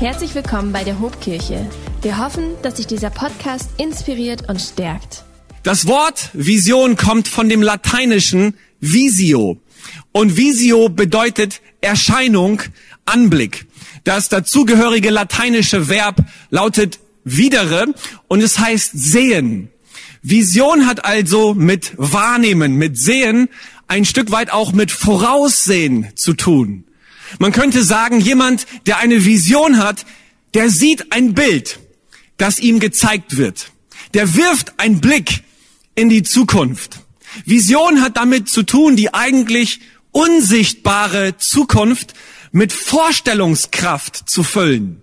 Herzlich willkommen bei der Hobkirche. Wir hoffen, dass sich dieser Podcast inspiriert und stärkt. Das Wort Vision kommt von dem lateinischen Visio. Und Visio bedeutet Erscheinung, Anblick. Das dazugehörige lateinische Verb lautet videre und es heißt sehen. Vision hat also mit Wahrnehmen, mit Sehen, ein Stück weit auch mit Voraussehen zu tun. Man könnte sagen, jemand, der eine Vision hat, der sieht ein Bild, das ihm gezeigt wird. Der wirft einen Blick in die Zukunft. Vision hat damit zu tun, die eigentlich unsichtbare Zukunft mit Vorstellungskraft zu füllen.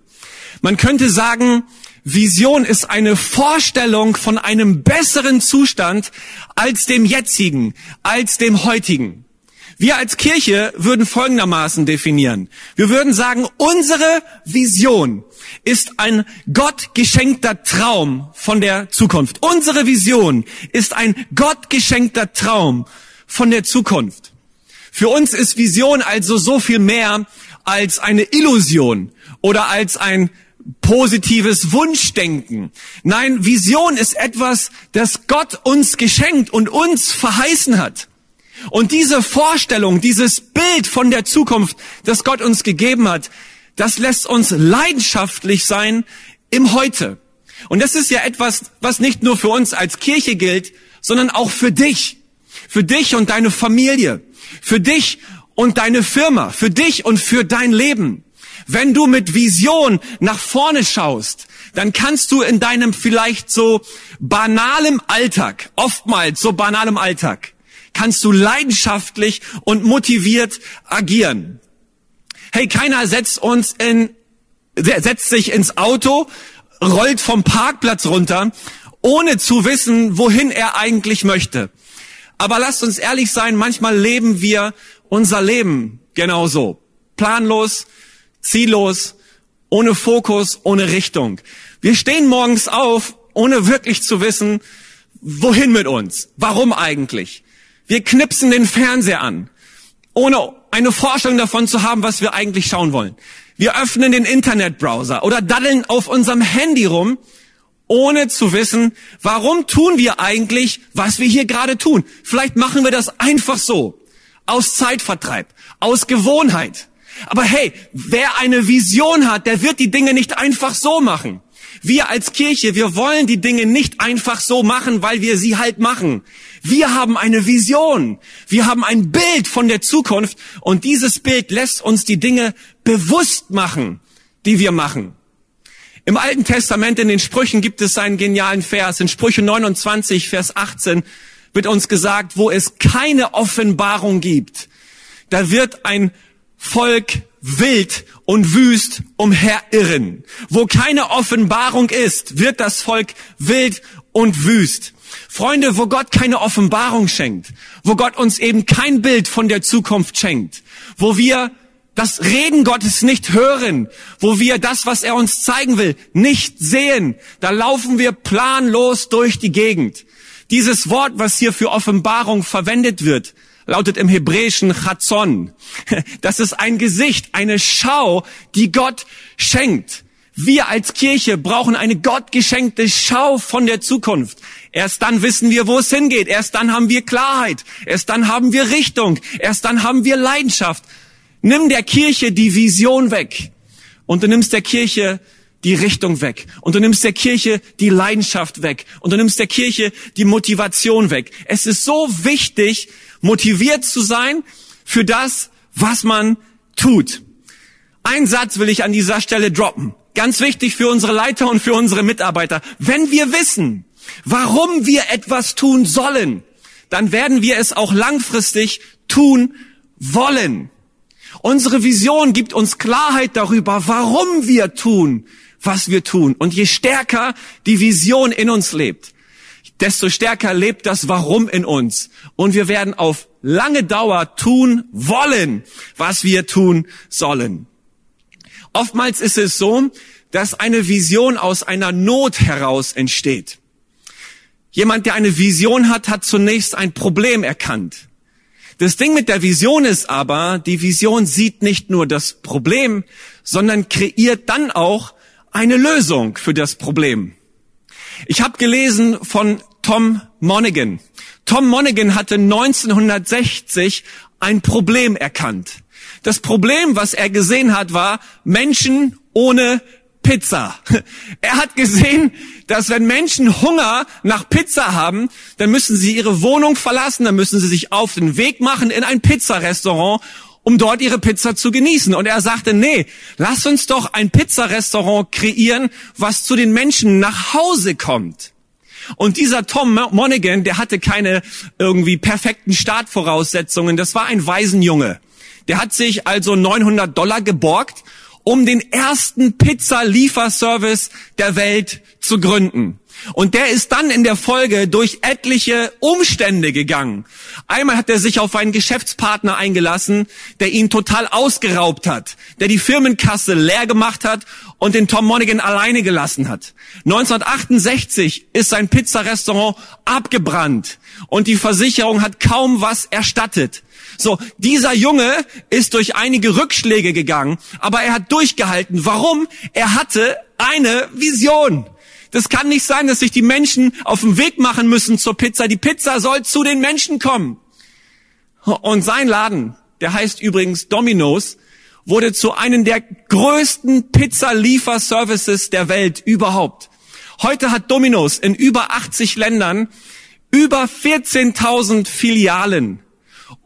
Man könnte sagen, Vision ist eine Vorstellung von einem besseren Zustand als dem jetzigen, als dem heutigen. Wir als Kirche würden folgendermaßen definieren. Wir würden sagen, unsere Vision ist ein Gott geschenkter Traum von der Zukunft. Unsere Vision ist ein Gott geschenkter Traum von der Zukunft. Für uns ist Vision also so viel mehr als eine Illusion oder als ein positives Wunschdenken. Nein, Vision ist etwas, das Gott uns geschenkt und uns verheißen hat. Und diese Vorstellung, dieses Bild von der Zukunft, das Gott uns gegeben hat, das lässt uns leidenschaftlich sein im Heute. Und das ist ja etwas, was nicht nur für uns als Kirche gilt, sondern auch für dich. Für dich und deine Familie. Für dich und deine Firma. Für dich und für dein Leben. Wenn du mit Vision nach vorne schaust, dann kannst du in deinem vielleicht so banalem Alltag, oftmals so banalem Alltag, kannst du leidenschaftlich und motiviert agieren. Hey, keiner setzt uns in, setzt sich ins Auto, rollt vom Parkplatz runter, ohne zu wissen, wohin er eigentlich möchte. Aber lasst uns ehrlich sein, manchmal leben wir unser Leben genauso. Planlos, ziellos, ohne Fokus, ohne Richtung. Wir stehen morgens auf, ohne wirklich zu wissen, wohin mit uns. Warum eigentlich? Wir knipsen den Fernseher an, ohne eine Vorstellung davon zu haben, was wir eigentlich schauen wollen. Wir öffnen den Internetbrowser oder daddeln auf unserem Handy rum, ohne zu wissen, warum tun wir eigentlich, was wir hier gerade tun. Vielleicht machen wir das einfach so, aus Zeitvertreib, aus Gewohnheit. Aber hey, wer eine Vision hat, der wird die Dinge nicht einfach so machen. Wir als Kirche, wir wollen die Dinge nicht einfach so machen, weil wir sie halt machen. Wir haben eine Vision. Wir haben ein Bild von der Zukunft und dieses Bild lässt uns die Dinge bewusst machen, die wir machen. Im Alten Testament in den Sprüchen gibt es einen genialen Vers. In Sprüche 29, Vers 18 wird uns gesagt, wo es keine Offenbarung gibt, da wird ein Volk wild und wüst umherirren. Wo keine Offenbarung ist, wird das Volk wild und wüst. Freunde, wo Gott keine Offenbarung schenkt, wo Gott uns eben kein Bild von der Zukunft schenkt, wo wir das Reden Gottes nicht hören, wo wir das, was er uns zeigen will, nicht sehen, da laufen wir planlos durch die Gegend. Dieses Wort, was hier für Offenbarung verwendet wird, lautet im Hebräischen Chatzon. Das ist ein Gesicht, eine Schau, die Gott schenkt. Wir als Kirche brauchen eine gottgeschenkte Schau von der Zukunft. Erst dann wissen wir, wo es hingeht. Erst dann haben wir Klarheit. Erst dann haben wir Richtung. Erst dann haben wir Leidenschaft. Nimm der Kirche die Vision weg. Und du nimmst der Kirche die Richtung weg. Und du nimmst der Kirche die Leidenschaft weg. Und du nimmst der Kirche die Motivation weg. Es ist so wichtig, motiviert zu sein für das, was man tut. Ein Satz will ich an dieser Stelle droppen. Ganz wichtig für unsere Leiter und für unsere Mitarbeiter. Wenn wir wissen, warum wir etwas tun sollen, dann werden wir es auch langfristig tun wollen. Unsere Vision gibt uns Klarheit darüber, warum wir tun, was wir tun. Und je stärker die Vision in uns lebt, desto stärker lebt das Warum in uns. Und wir werden auf lange Dauer tun wollen, was wir tun sollen. Oftmals ist es so, dass eine Vision aus einer Not heraus entsteht. Jemand, der eine Vision hat, hat zunächst ein Problem erkannt. Das Ding mit der Vision ist aber, die Vision sieht nicht nur das Problem, sondern kreiert dann auch eine Lösung für das Problem. Ich habe gelesen von Tom Monaghan. Tom Monaghan hatte 1960 ein Problem erkannt. Das Problem, was er gesehen hat, war Menschen ohne Pizza. Er hat gesehen, dass wenn Menschen Hunger nach Pizza haben, dann müssen sie ihre Wohnung verlassen, dann müssen sie sich auf den Weg machen in ein Pizzarestaurant, um dort ihre Pizza zu genießen. Und er sagte, nee, lass uns doch ein Pizzarestaurant kreieren, was zu den Menschen nach Hause kommt. Und dieser Tom Monaghan, der hatte keine irgendwie perfekten Startvoraussetzungen. Das war ein Waisenjunge. Der hat sich also 900 Dollar geborgt um den ersten Pizza-Lieferservice der Welt zu gründen. Und der ist dann in der Folge durch etliche Umstände gegangen. Einmal hat er sich auf einen Geschäftspartner eingelassen, der ihn total ausgeraubt hat, der die Firmenkasse leer gemacht hat und den Tom Monaghan alleine gelassen hat. 1968 ist sein Pizzarestaurant abgebrannt und die Versicherung hat kaum was erstattet. So, dieser Junge ist durch einige Rückschläge gegangen, aber er hat durchgehalten. Warum? Er hatte eine Vision. Das kann nicht sein, dass sich die Menschen auf den Weg machen müssen zur Pizza. Die Pizza soll zu den Menschen kommen. Und sein Laden, der heißt übrigens Domino's, wurde zu einem der größten Pizza-Lieferservices der Welt überhaupt. Heute hat Domino's in über 80 Ländern über 14.000 Filialen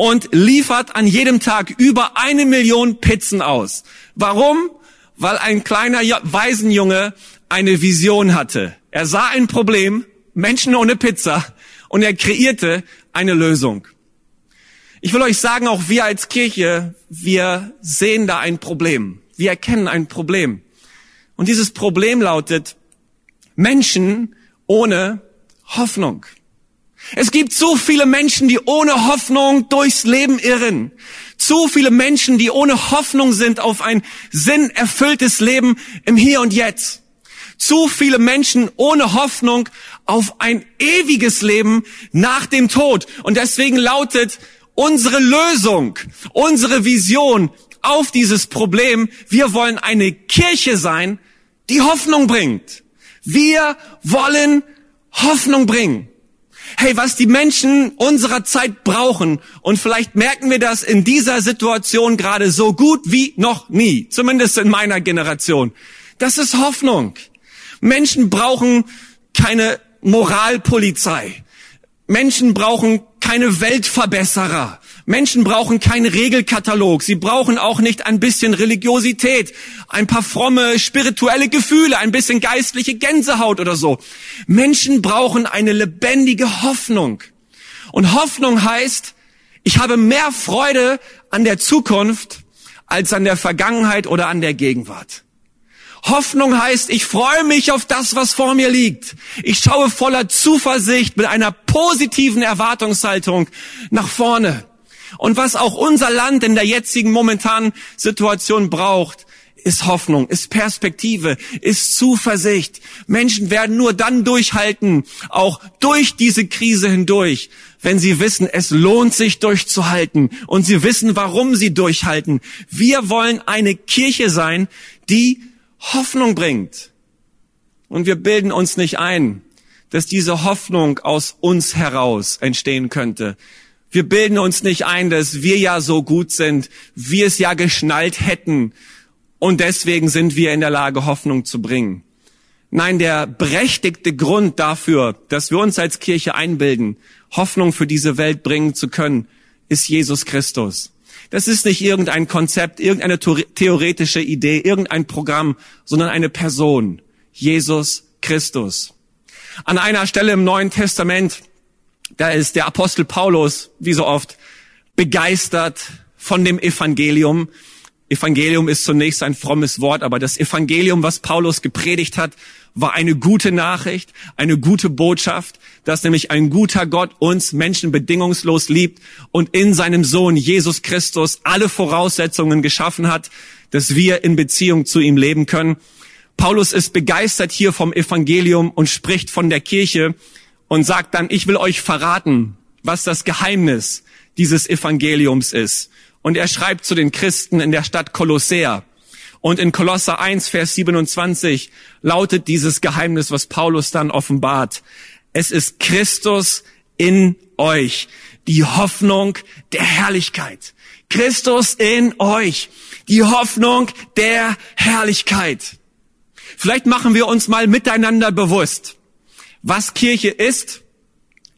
und liefert an jedem Tag über eine Million Pizzen aus. Warum? Weil ein kleiner Waisenjunge eine Vision hatte. Er sah ein Problem, Menschen ohne Pizza, und er kreierte eine Lösung. Ich will euch sagen, auch wir als Kirche, wir sehen da ein Problem. Wir erkennen ein Problem. Und dieses Problem lautet Menschen ohne Hoffnung. Es gibt so viele Menschen, die ohne Hoffnung durchs Leben irren. Zu viele Menschen, die ohne Hoffnung sind auf ein sinnerfülltes Leben im Hier und Jetzt. Zu viele Menschen ohne Hoffnung auf ein ewiges Leben nach dem Tod. Und deswegen lautet unsere Lösung, unsere Vision auf dieses Problem, wir wollen eine Kirche sein, die Hoffnung bringt. Wir wollen Hoffnung bringen hey, was die Menschen unserer Zeit brauchen. Und vielleicht merken wir das in dieser Situation gerade so gut wie noch nie, zumindest in meiner Generation. Das ist Hoffnung. Menschen brauchen keine Moralpolizei. Menschen brauchen keine Weltverbesserer. Menschen brauchen keinen Regelkatalog. Sie brauchen auch nicht ein bisschen Religiosität, ein paar fromme spirituelle Gefühle, ein bisschen geistliche Gänsehaut oder so. Menschen brauchen eine lebendige Hoffnung. Und Hoffnung heißt, ich habe mehr Freude an der Zukunft als an der Vergangenheit oder an der Gegenwart. Hoffnung heißt, ich freue mich auf das, was vor mir liegt. Ich schaue voller Zuversicht mit einer positiven Erwartungshaltung nach vorne. Und was auch unser Land in der jetzigen momentanen Situation braucht, ist Hoffnung, ist Perspektive, ist Zuversicht. Menschen werden nur dann durchhalten, auch durch diese Krise hindurch, wenn sie wissen, es lohnt sich durchzuhalten und sie wissen, warum sie durchhalten. Wir wollen eine Kirche sein, die Hoffnung bringt. Und wir bilden uns nicht ein, dass diese Hoffnung aus uns heraus entstehen könnte, wir bilden uns nicht ein, dass wir ja so gut sind, wir es ja geschnallt hätten und deswegen sind wir in der Lage, Hoffnung zu bringen. Nein, der berechtigte Grund dafür, dass wir uns als Kirche einbilden, Hoffnung für diese Welt bringen zu können, ist Jesus Christus. Das ist nicht irgendein Konzept, irgendeine theoretische Idee, irgendein Programm, sondern eine Person. Jesus Christus. An einer Stelle im Neuen Testament da ist der Apostel Paulus, wie so oft, begeistert von dem Evangelium. Evangelium ist zunächst ein frommes Wort, aber das Evangelium, was Paulus gepredigt hat, war eine gute Nachricht, eine gute Botschaft, dass nämlich ein guter Gott uns Menschen bedingungslos liebt und in seinem Sohn Jesus Christus alle Voraussetzungen geschaffen hat, dass wir in Beziehung zu ihm leben können. Paulus ist begeistert hier vom Evangelium und spricht von der Kirche, und sagt dann, ich will euch verraten, was das Geheimnis dieses Evangeliums ist. Und er schreibt zu den Christen in der Stadt Kolossea. Und in Kolosser 1, Vers 27 lautet dieses Geheimnis, was Paulus dann offenbart. Es ist Christus in euch, die Hoffnung der Herrlichkeit. Christus in euch, die Hoffnung der Herrlichkeit. Vielleicht machen wir uns mal miteinander bewusst, was Kirche ist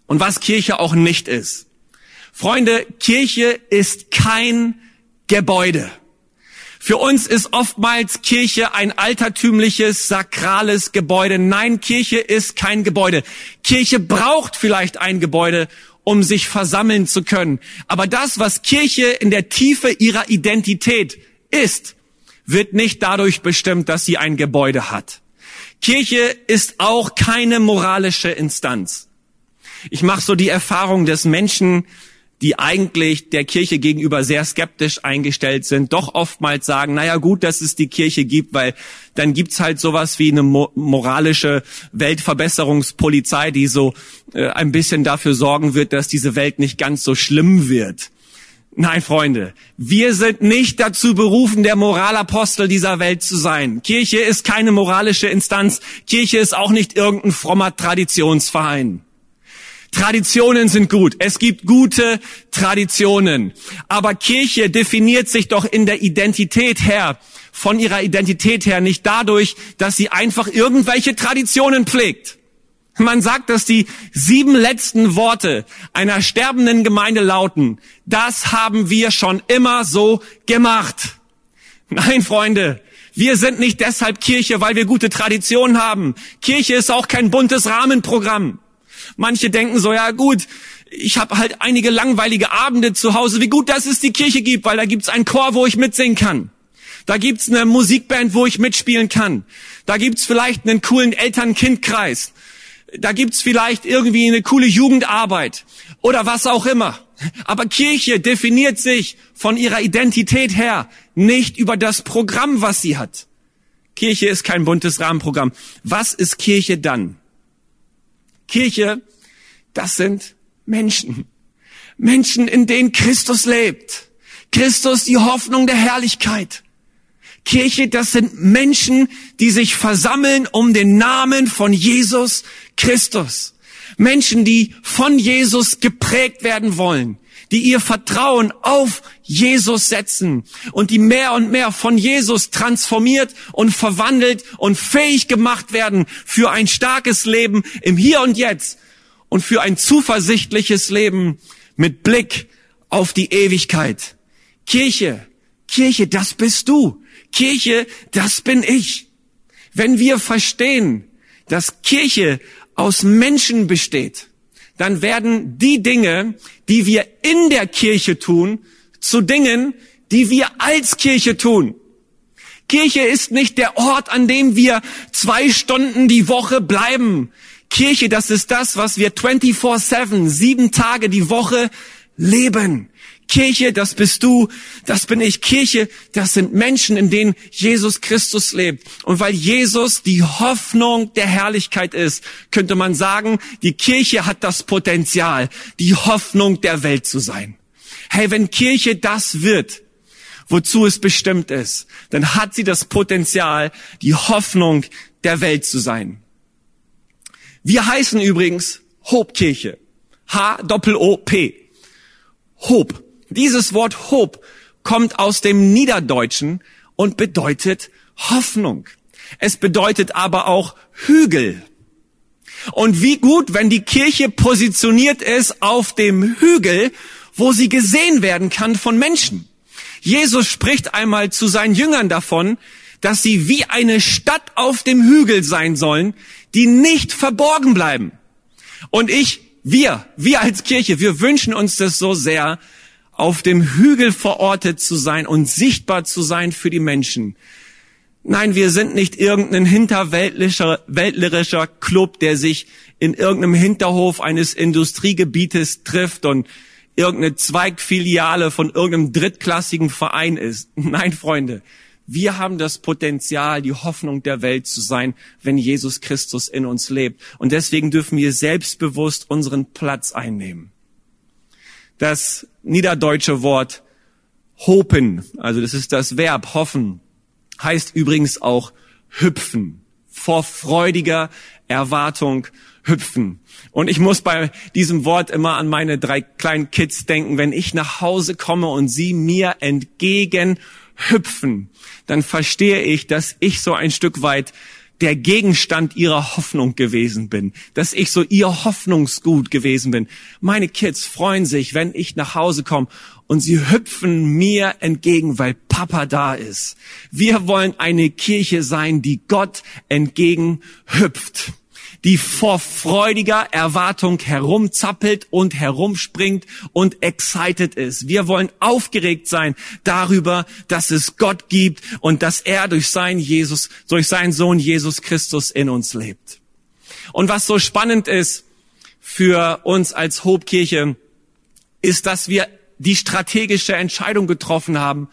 und was Kirche auch nicht ist. Freunde, Kirche ist kein Gebäude. Für uns ist oftmals Kirche ein altertümliches, sakrales Gebäude. Nein, Kirche ist kein Gebäude. Kirche braucht vielleicht ein Gebäude, um sich versammeln zu können. Aber das, was Kirche in der Tiefe ihrer Identität ist, wird nicht dadurch bestimmt, dass sie ein Gebäude hat. Kirche ist auch keine moralische Instanz. Ich mache so die Erfahrung, dass Menschen die eigentlich der Kirche gegenüber sehr skeptisch eingestellt sind, doch oftmals sagen, naja gut, dass es die Kirche gibt, weil dann gibt's halt sowas wie eine moralische Weltverbesserungspolizei, die so äh, ein bisschen dafür sorgen wird, dass diese Welt nicht ganz so schlimm wird. Nein, Freunde, wir sind nicht dazu berufen, der Moralapostel dieser Welt zu sein. Kirche ist keine moralische Instanz. Kirche ist auch nicht irgendein frommer Traditionsverein. Traditionen sind gut. Es gibt gute Traditionen. Aber Kirche definiert sich doch in der Identität her, von ihrer Identität her nicht dadurch, dass sie einfach irgendwelche Traditionen pflegt. Man sagt, dass die sieben letzten Worte einer sterbenden Gemeinde lauten, das haben wir schon immer so gemacht. Nein, Freunde, wir sind nicht deshalb Kirche, weil wir gute Traditionen haben. Kirche ist auch kein buntes Rahmenprogramm. Manche denken so, ja gut, ich habe halt einige langweilige Abende zu Hause. Wie gut, dass es die Kirche gibt, weil da gibt's einen Chor, wo ich mitsingen kann. Da gibt's eine Musikband, wo ich mitspielen kann. Da gibt's vielleicht einen coolen Eltern-Kind-Kreis. Da gibt's vielleicht irgendwie eine coole Jugendarbeit oder was auch immer. Aber Kirche definiert sich von ihrer Identität her nicht über das Programm, was sie hat. Kirche ist kein buntes Rahmenprogramm. Was ist Kirche dann? Kirche, das sind Menschen. Menschen, in denen Christus lebt. Christus, die Hoffnung der Herrlichkeit. Kirche, das sind Menschen, die sich versammeln um den Namen von Jesus Christus. Menschen, die von Jesus geprägt werden wollen, die ihr Vertrauen auf Jesus setzen und die mehr und mehr von Jesus transformiert und verwandelt und fähig gemacht werden für ein starkes Leben im Hier und Jetzt und für ein zuversichtliches Leben mit Blick auf die Ewigkeit. Kirche, Kirche, das bist du. Kirche, das bin ich. Wenn wir verstehen, dass Kirche aus Menschen besteht, dann werden die Dinge, die wir in der Kirche tun, zu Dingen, die wir als Kirche tun. Kirche ist nicht der Ort, an dem wir zwei Stunden die Woche bleiben. Kirche, das ist das, was wir 24-7, sieben Tage die Woche leben. Kirche, das bist du, das bin ich. Kirche, das sind Menschen, in denen Jesus Christus lebt. Und weil Jesus die Hoffnung der Herrlichkeit ist, könnte man sagen, die Kirche hat das Potenzial, die Hoffnung der Welt zu sein. Hey, wenn Kirche das wird, wozu es bestimmt ist, dann hat sie das Potenzial, die Hoffnung der Welt zu sein. Wir heißen übrigens Hope-Kirche. H-O-O-P. Hope. Dieses Wort Hope kommt aus dem Niederdeutschen und bedeutet Hoffnung. Es bedeutet aber auch Hügel. Und wie gut, wenn die Kirche positioniert ist auf dem Hügel, wo sie gesehen werden kann von Menschen. Jesus spricht einmal zu seinen Jüngern davon, dass sie wie eine Stadt auf dem Hügel sein sollen, die nicht verborgen bleiben. Und ich, wir, wir als Kirche, wir wünschen uns das so sehr, auf dem Hügel verortet zu sein und sichtbar zu sein für die Menschen. Nein, wir sind nicht irgendein hinterweltlicher weltlerischer Club, der sich in irgendeinem Hinterhof eines Industriegebietes trifft und irgendeine Zweigfiliale von irgendeinem drittklassigen Verein ist. Nein, Freunde, wir haben das Potenzial, die Hoffnung der Welt zu sein, wenn Jesus Christus in uns lebt. Und deswegen dürfen wir selbstbewusst unseren Platz einnehmen. Das niederdeutsche Wort hopen, also das ist das Verb hoffen, heißt übrigens auch hüpfen, vor freudiger Erwartung hüpfen. Und ich muss bei diesem Wort immer an meine drei kleinen Kids denken. Wenn ich nach Hause komme und sie mir entgegen hüpfen, dann verstehe ich, dass ich so ein Stück weit der Gegenstand ihrer Hoffnung gewesen bin, dass ich so ihr Hoffnungsgut gewesen bin. Meine Kids freuen sich, wenn ich nach Hause komme und sie hüpfen mir entgegen, weil Papa da ist. Wir wollen eine Kirche sein, die Gott entgegen hüpft die vor freudiger Erwartung herumzappelt und herumspringt und excited ist. Wir wollen aufgeregt sein darüber, dass es Gott gibt und dass er durch seinen Jesus, durch seinen Sohn Jesus Christus in uns lebt. Und was so spannend ist für uns als Hobkirche, ist, dass wir die strategische Entscheidung getroffen haben,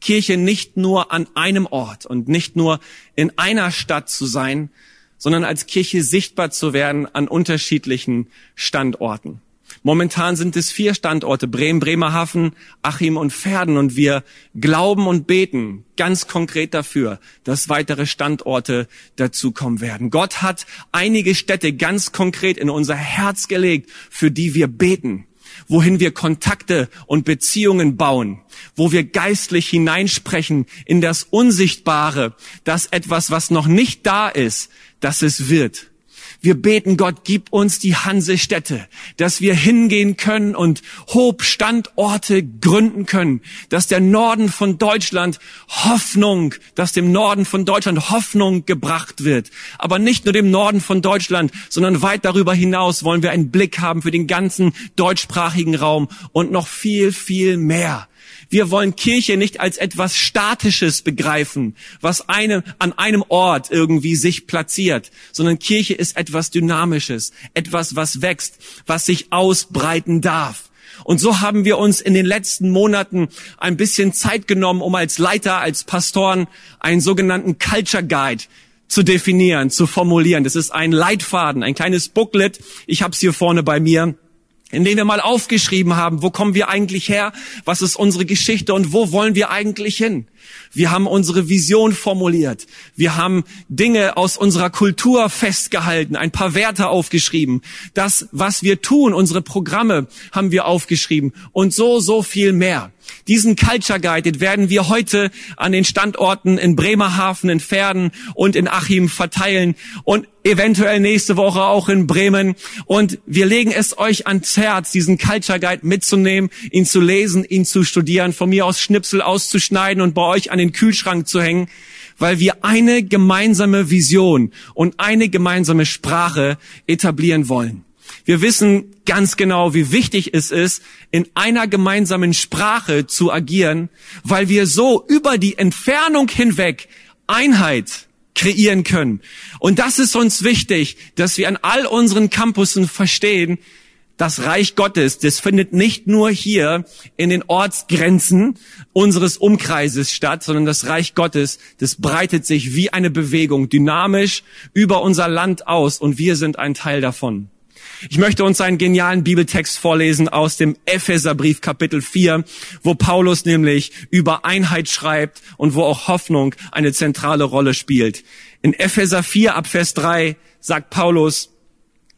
Kirche nicht nur an einem Ort und nicht nur in einer Stadt zu sein, sondern als Kirche sichtbar zu werden an unterschiedlichen Standorten. Momentan sind es vier Standorte, Bremen, Bremerhaven, Achim und Verden. Und wir glauben und beten ganz konkret dafür, dass weitere Standorte dazukommen werden. Gott hat einige Städte ganz konkret in unser Herz gelegt, für die wir beten wohin wir Kontakte und Beziehungen bauen, wo wir geistlich hineinsprechen in das Unsichtbare, dass etwas, was noch nicht da ist, dass es wird. Wir beten Gott, gib uns die Hansestädte, dass wir hingehen können und Hobstandorte gründen können, dass der Norden von Deutschland Hoffnung, dass dem Norden von Deutschland Hoffnung gebracht wird. Aber nicht nur dem Norden von Deutschland, sondern weit darüber hinaus wollen wir einen Blick haben für den ganzen deutschsprachigen Raum und noch viel, viel mehr. Wir wollen Kirche nicht als etwas Statisches begreifen, was einem, an einem Ort irgendwie sich platziert, sondern Kirche ist etwas Dynamisches, etwas, was wächst, was sich ausbreiten darf. Und so haben wir uns in den letzten Monaten ein bisschen Zeit genommen, um als Leiter, als Pastoren einen sogenannten Culture Guide zu definieren, zu formulieren. Das ist ein Leitfaden, ein kleines Booklet. Ich habe es hier vorne bei mir in denen wir mal aufgeschrieben haben, wo kommen wir eigentlich her, was ist unsere Geschichte und wo wollen wir eigentlich hin. Wir haben unsere Vision formuliert. Wir haben Dinge aus unserer Kultur festgehalten, ein paar Werte aufgeschrieben. Das, was wir tun, unsere Programme haben wir aufgeschrieben und so, so viel mehr. Diesen Culture Guide den werden wir heute an den Standorten in Bremerhaven, in Pferden und in Achim verteilen und eventuell nächste Woche auch in Bremen. Und wir legen es euch ans Herz, diesen Culture Guide mitzunehmen, ihn zu lesen, ihn zu studieren, von mir aus Schnipsel auszuschneiden und bei euch an den Kühlschrank zu hängen, weil wir eine gemeinsame Vision und eine gemeinsame Sprache etablieren wollen. Wir wissen ganz genau, wie wichtig es ist, in einer gemeinsamen Sprache zu agieren, weil wir so über die Entfernung hinweg Einheit kreieren können. Und das ist uns wichtig, dass wir an all unseren Campussen verstehen, das Reich Gottes, das findet nicht nur hier in den Ortsgrenzen unseres Umkreises statt, sondern das Reich Gottes, das breitet sich wie eine Bewegung dynamisch über unser Land aus und wir sind ein Teil davon. Ich möchte uns einen genialen Bibeltext vorlesen aus dem Epheserbrief Kapitel 4, wo Paulus nämlich über Einheit schreibt und wo auch Hoffnung eine zentrale Rolle spielt. In Epheser 4 ab Vers 3 sagt Paulus,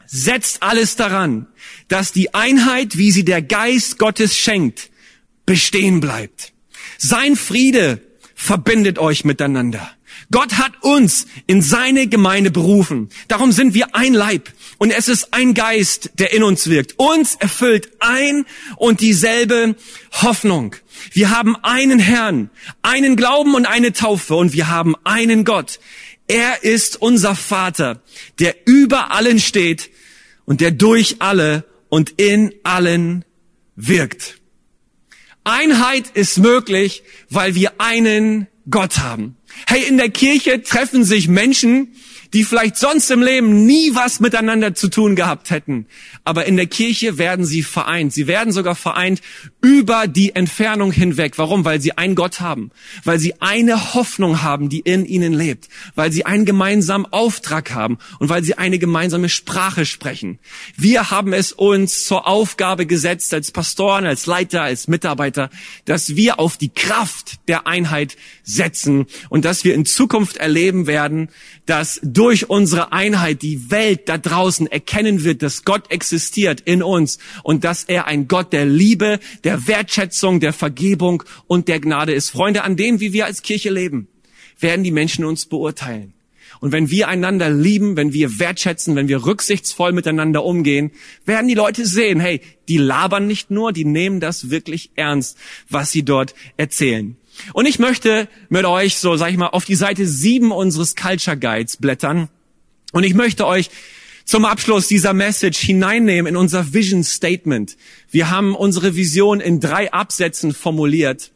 setzt alles daran, dass die Einheit, wie sie der Geist Gottes schenkt, bestehen bleibt. Sein Friede verbindet euch miteinander. Gott hat uns in seine Gemeinde berufen. Darum sind wir ein Leib. Und es ist ein Geist, der in uns wirkt. Uns erfüllt ein und dieselbe Hoffnung. Wir haben einen Herrn, einen Glauben und eine Taufe und wir haben einen Gott. Er ist unser Vater, der über allen steht und der durch alle und in allen wirkt. Einheit ist möglich, weil wir einen Gott haben. Hey, in der Kirche treffen sich Menschen, die vielleicht sonst im Leben nie was miteinander zu tun gehabt hätten. Aber in der Kirche werden sie vereint. Sie werden sogar vereint über die Entfernung hinweg. Warum? Weil sie einen Gott haben. Weil sie eine Hoffnung haben, die in ihnen lebt. Weil sie einen gemeinsamen Auftrag haben und weil sie eine gemeinsame Sprache sprechen. Wir haben es uns zur Aufgabe gesetzt, als Pastoren, als Leiter, als Mitarbeiter, dass wir auf die Kraft der Einheit setzen und dass wir in Zukunft erleben werden, dass durch unsere Einheit die Welt da draußen erkennen wird, dass Gott existiert in uns und dass er ein Gott der Liebe, der Wertschätzung, der Vergebung und der Gnade ist. Freunde, an dem, wie wir als Kirche leben, werden die Menschen uns beurteilen. Und wenn wir einander lieben, wenn wir wertschätzen, wenn wir rücksichtsvoll miteinander umgehen, werden die Leute sehen, hey, die labern nicht nur, die nehmen das wirklich ernst, was sie dort erzählen. Und ich möchte mit euch so, sag ich mal, auf die Seite sieben unseres Culture Guides blättern. Und ich möchte euch zum Abschluss dieser Message hineinnehmen in unser Vision Statement. Wir haben unsere Vision in drei Absätzen formuliert.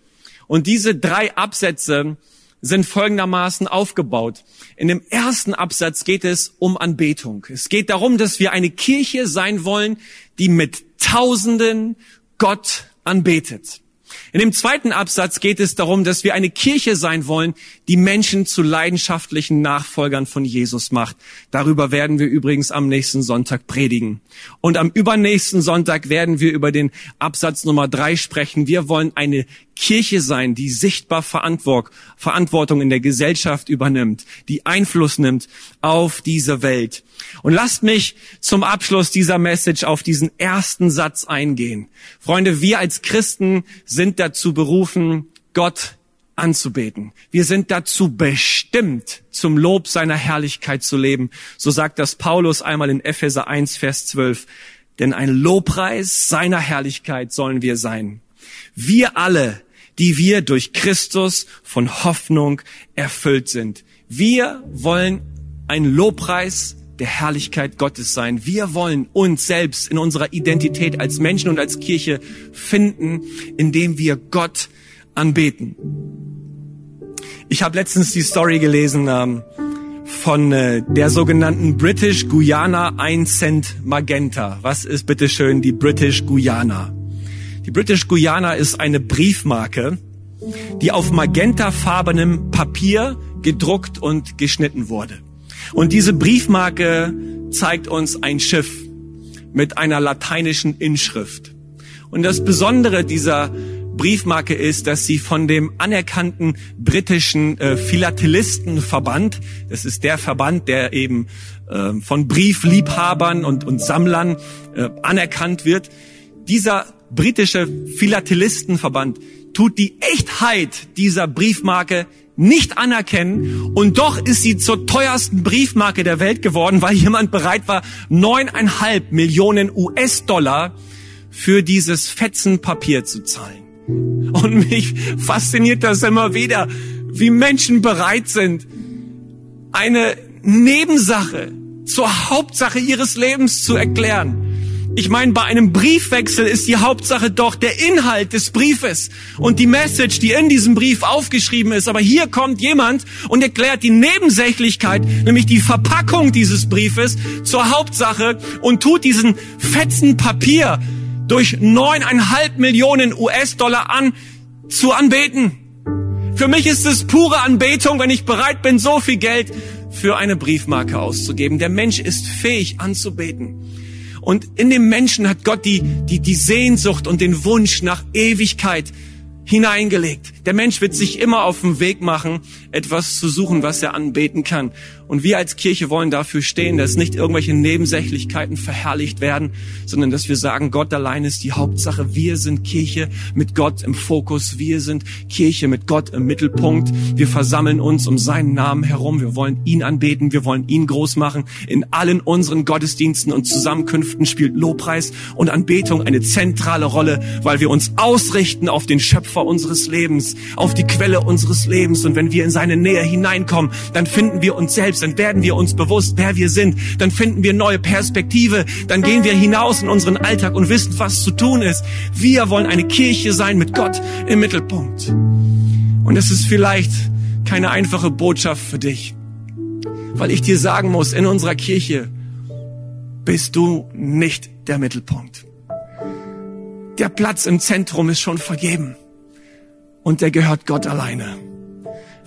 Und diese drei Absätze sind folgendermaßen aufgebaut. In dem ersten Absatz geht es um Anbetung. Es geht darum, dass wir eine Kirche sein wollen, die mit Tausenden Gott anbetet. In dem zweiten Absatz geht es darum, dass wir eine Kirche sein wollen, die Menschen zu leidenschaftlichen Nachfolgern von Jesus macht. Darüber werden wir übrigens am nächsten Sonntag predigen. Und am übernächsten Sonntag werden wir über den Absatz Nummer drei sprechen. Wir wollen eine Kirche sein, die sichtbar Verantwortung in der Gesellschaft übernimmt, die Einfluss nimmt auf diese Welt. Und lasst mich zum Abschluss dieser Message auf diesen ersten Satz eingehen. Freunde, wir als Christen sind dazu berufen, Gott anzubeten. Wir sind dazu bestimmt, zum Lob seiner Herrlichkeit zu leben. So sagt das Paulus einmal in Epheser 1, Vers 12. Denn ein Lobpreis seiner Herrlichkeit sollen wir sein. Wir alle, die wir durch Christus von Hoffnung erfüllt sind. Wir wollen ein Lobpreis der Herrlichkeit Gottes sein. Wir wollen uns selbst in unserer Identität als Menschen und als Kirche finden, indem wir Gott anbeten. Ich habe letztens die Story gelesen ähm, von äh, der sogenannten British Guyana 1 Cent Magenta. Was ist bitteschön die British Guyana? Die British Guyana ist eine Briefmarke, die auf magentafarbenem Papier gedruckt und geschnitten wurde. Und diese Briefmarke zeigt uns ein Schiff mit einer lateinischen Inschrift. Und das Besondere dieser Briefmarke ist, dass sie von dem anerkannten britischen äh, Philatelistenverband, das ist der Verband, der eben äh, von Briefliebhabern und, und Sammlern äh, anerkannt wird, dieser britische Philatelistenverband tut die Echtheit dieser Briefmarke nicht anerkennen und doch ist sie zur teuersten Briefmarke der Welt geworden, weil jemand bereit war, neuneinhalb Millionen US-Dollar für dieses Fetzen Papier zu zahlen. Und mich fasziniert das immer wieder, wie Menschen bereit sind, eine Nebensache zur Hauptsache ihres Lebens zu erklären. Ich meine, bei einem Briefwechsel ist die Hauptsache doch der Inhalt des Briefes und die Message, die in diesem Brief aufgeschrieben ist. Aber hier kommt jemand und erklärt die Nebensächlichkeit, nämlich die Verpackung dieses Briefes zur Hauptsache und tut diesen fetzen Papier durch neuneinhalb Millionen US-Dollar an zu anbeten. Für mich ist es pure Anbetung, wenn ich bereit bin, so viel Geld für eine Briefmarke auszugeben. Der Mensch ist fähig anzubeten. Und in dem Menschen hat Gott die, die, die Sehnsucht und den Wunsch nach Ewigkeit hineingelegt. Der Mensch wird sich immer auf den Weg machen, etwas zu suchen, was er anbeten kann. Und wir als Kirche wollen dafür stehen, dass nicht irgendwelche Nebensächlichkeiten verherrlicht werden, sondern dass wir sagen, Gott allein ist die Hauptsache. Wir sind Kirche mit Gott im Fokus. Wir sind Kirche mit Gott im Mittelpunkt. Wir versammeln uns um seinen Namen herum. Wir wollen ihn anbeten. Wir wollen ihn groß machen. In allen unseren Gottesdiensten und Zusammenkünften spielt Lobpreis und Anbetung eine zentrale Rolle, weil wir uns ausrichten auf den Schöpfer unseres Lebens, auf die Quelle unseres Lebens. Und wenn wir in seine Nähe hineinkommen, dann finden wir uns selbst, dann werden wir uns bewusst, wer wir sind, dann finden wir neue Perspektive, dann gehen wir hinaus in unseren Alltag und wissen, was zu tun ist. Wir wollen eine Kirche sein mit Gott im Mittelpunkt. Und es ist vielleicht keine einfache Botschaft für dich, weil ich dir sagen muss, in unserer Kirche bist du nicht der Mittelpunkt. Der Platz im Zentrum ist schon vergeben und der gehört Gott alleine.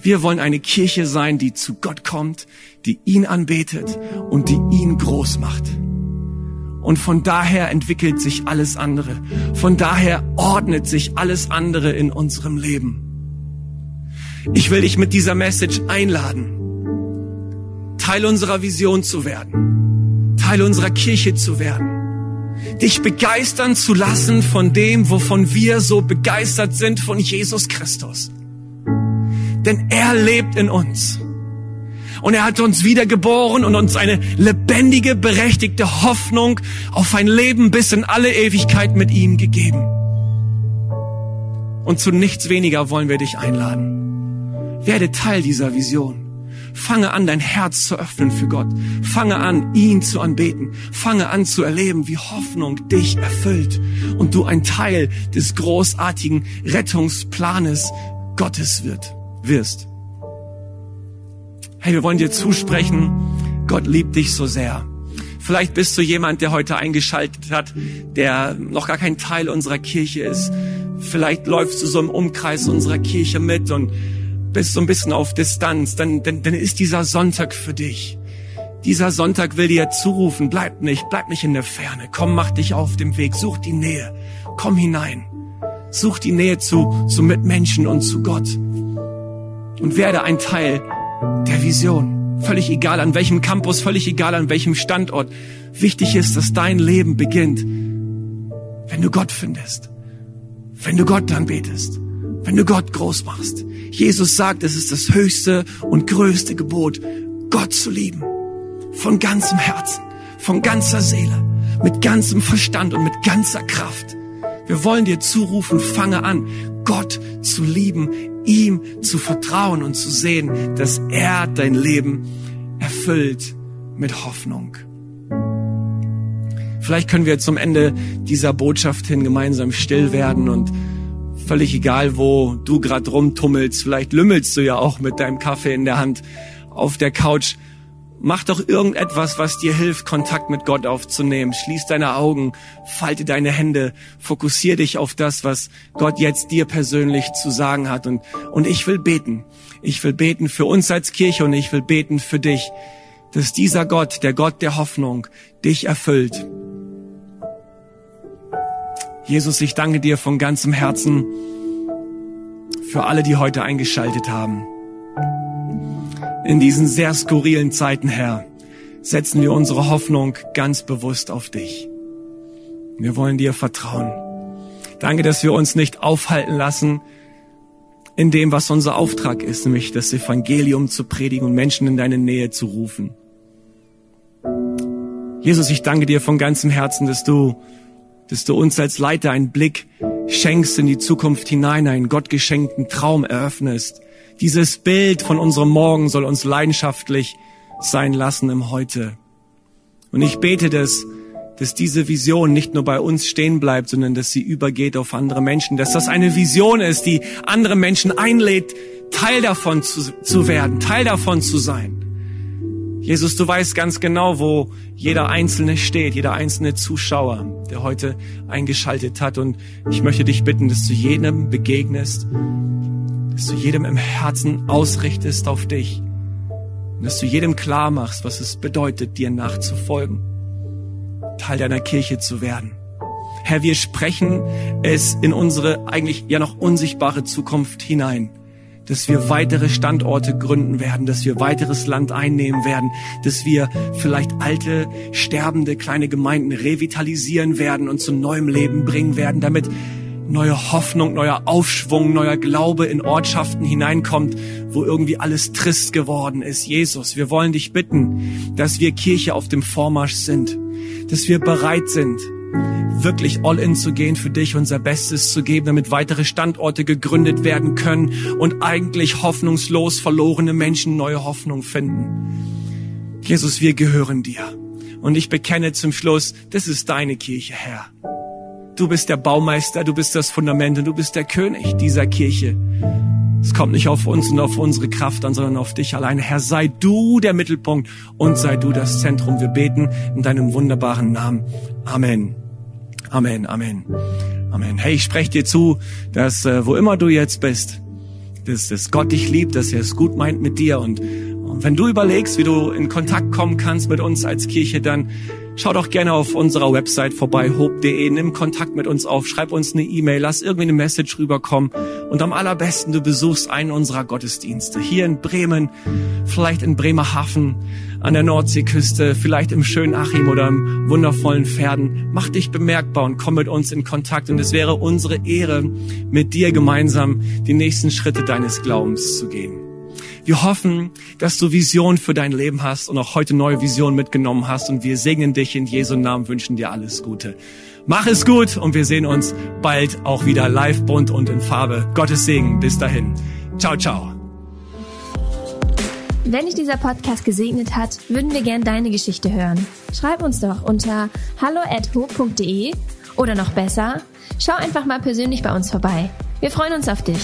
Wir wollen eine Kirche sein, die zu Gott kommt, die ihn anbetet und die ihn groß macht. Und von daher entwickelt sich alles andere. Von daher ordnet sich alles andere in unserem Leben. Ich will dich mit dieser Message einladen, Teil unserer Vision zu werden, Teil unserer Kirche zu werden, dich begeistern zu lassen von dem, wovon wir so begeistert sind, von Jesus Christus. Denn er lebt in uns. Und er hat uns wiedergeboren und uns eine lebendige, berechtigte Hoffnung auf ein Leben bis in alle Ewigkeit mit ihm gegeben. Und zu nichts weniger wollen wir dich einladen. Werde Teil dieser Vision. Fange an, dein Herz zu öffnen für Gott. Fange an, ihn zu anbeten. Fange an zu erleben, wie Hoffnung dich erfüllt und du ein Teil des großartigen Rettungsplanes Gottes wird, wirst. Hey, wir wollen dir zusprechen, Gott liebt dich so sehr. Vielleicht bist du jemand, der heute eingeschaltet hat, der noch gar kein Teil unserer Kirche ist. Vielleicht läufst du so im Umkreis unserer Kirche mit und bist so ein bisschen auf Distanz. Dann, dann, dann ist dieser Sonntag für dich. Dieser Sonntag will dir zurufen, bleib nicht, bleib nicht in der Ferne. Komm, mach dich auf dem Weg, such die Nähe. Komm hinein. Such die Nähe zu, zu Mitmenschen und zu Gott. Und werde ein Teil der Vision. Völlig egal an welchem Campus, völlig egal an welchem Standort. Wichtig ist, dass dein Leben beginnt, wenn du Gott findest, wenn du Gott dann betest, wenn du Gott groß machst. Jesus sagt, es ist das höchste und größte Gebot, Gott zu lieben. Von ganzem Herzen, von ganzer Seele, mit ganzem Verstand und mit ganzer Kraft. Wir wollen dir zurufen, fange an, Gott zu lieben, ihm zu vertrauen und zu sehen, dass er dein Leben erfüllt mit Hoffnung. Vielleicht können wir zum Ende dieser Botschaft hin gemeinsam still werden und völlig egal, wo du gerade rumtummelst, vielleicht lümmelst du ja auch mit deinem Kaffee in der Hand auf der Couch. Mach doch irgendetwas, was dir hilft, Kontakt mit Gott aufzunehmen. Schließ deine Augen, falte deine Hände, fokussier dich auf das, was Gott jetzt dir persönlich zu sagen hat. Und, und ich will beten. Ich will beten für uns als Kirche und ich will beten für dich, dass dieser Gott, der Gott der Hoffnung, dich erfüllt. Jesus, ich danke dir von ganzem Herzen für alle, die heute eingeschaltet haben. In diesen sehr skurrilen Zeiten, Herr, setzen wir unsere Hoffnung ganz bewusst auf dich. Wir wollen dir vertrauen. Danke, dass wir uns nicht aufhalten lassen in dem, was unser Auftrag ist, nämlich das Evangelium zu predigen und Menschen in deine Nähe zu rufen. Jesus, ich danke dir von ganzem Herzen, dass du, dass du uns als Leiter einen Blick schenkst in die Zukunft hinein, einen gottgeschenkten Traum eröffnest, dieses Bild von unserem Morgen soll uns leidenschaftlich sein lassen im Heute. Und ich bete, dass, dass diese Vision nicht nur bei uns stehen bleibt, sondern dass sie übergeht auf andere Menschen, dass das eine Vision ist, die andere Menschen einlädt, Teil davon zu, zu werden, Teil davon zu sein. Jesus, du weißt ganz genau, wo jeder Einzelne steht, jeder einzelne Zuschauer, der heute eingeschaltet hat. Und ich möchte dich bitten, dass du jedem begegnest, dass du jedem im Herzen ausrichtest auf dich und dass du jedem klar machst, was es bedeutet, dir nachzufolgen, Teil deiner Kirche zu werden. Herr, wir sprechen es in unsere eigentlich ja noch unsichtbare Zukunft hinein dass wir weitere Standorte gründen werden, dass wir weiteres Land einnehmen werden, dass wir vielleicht alte, sterbende kleine Gemeinden revitalisieren werden und zu neuem Leben bringen werden, damit neue Hoffnung, neuer Aufschwung, neuer Glaube in Ortschaften hineinkommt, wo irgendwie alles trist geworden ist. Jesus, wir wollen dich bitten, dass wir Kirche auf dem Vormarsch sind, dass wir bereit sind, wirklich all in zu gehen für dich, unser Bestes zu geben, damit weitere Standorte gegründet werden können und eigentlich hoffnungslos verlorene Menschen neue Hoffnung finden. Jesus, wir gehören dir. Und ich bekenne zum Schluss, das ist deine Kirche, Herr. Du bist der Baumeister, du bist das Fundament und du bist der König dieser Kirche. Es kommt nicht auf uns und auf unsere Kraft an, sondern auf dich alleine. Herr, sei du der Mittelpunkt und sei du das Zentrum. Wir beten in deinem wunderbaren Namen. Amen. Amen, Amen, Amen. Hey, ich spreche dir zu, dass äh, wo immer du jetzt bist, dass, dass Gott dich liebt, dass er es gut meint mit dir und, und wenn du überlegst, wie du in Kontakt kommen kannst mit uns als Kirche, dann Schau doch gerne auf unserer Website vorbei, hope.de, nimm Kontakt mit uns auf, schreib uns eine E-Mail, lass irgendwie eine Message rüberkommen. Und am allerbesten, du besuchst einen unserer Gottesdienste. Hier in Bremen, vielleicht in Bremerhaven, an der Nordseeküste, vielleicht im schönen Achim oder im wundervollen Pferden. Mach dich bemerkbar und komm mit uns in Kontakt. Und es wäre unsere Ehre, mit dir gemeinsam die nächsten Schritte deines Glaubens zu gehen. Wir hoffen, dass du Vision für dein Leben hast und auch heute neue Vision mitgenommen hast. Und wir segnen dich in Jesu Namen, wünschen dir alles Gute. Mach es gut und wir sehen uns bald auch wieder live, bunt und in Farbe. Gottes Segen. Bis dahin. Ciao, ciao. Wenn dich dieser Podcast gesegnet hat, würden wir gern deine Geschichte hören. Schreib uns doch unter hallo@ho.de oder noch besser, schau einfach mal persönlich bei uns vorbei. Wir freuen uns auf dich.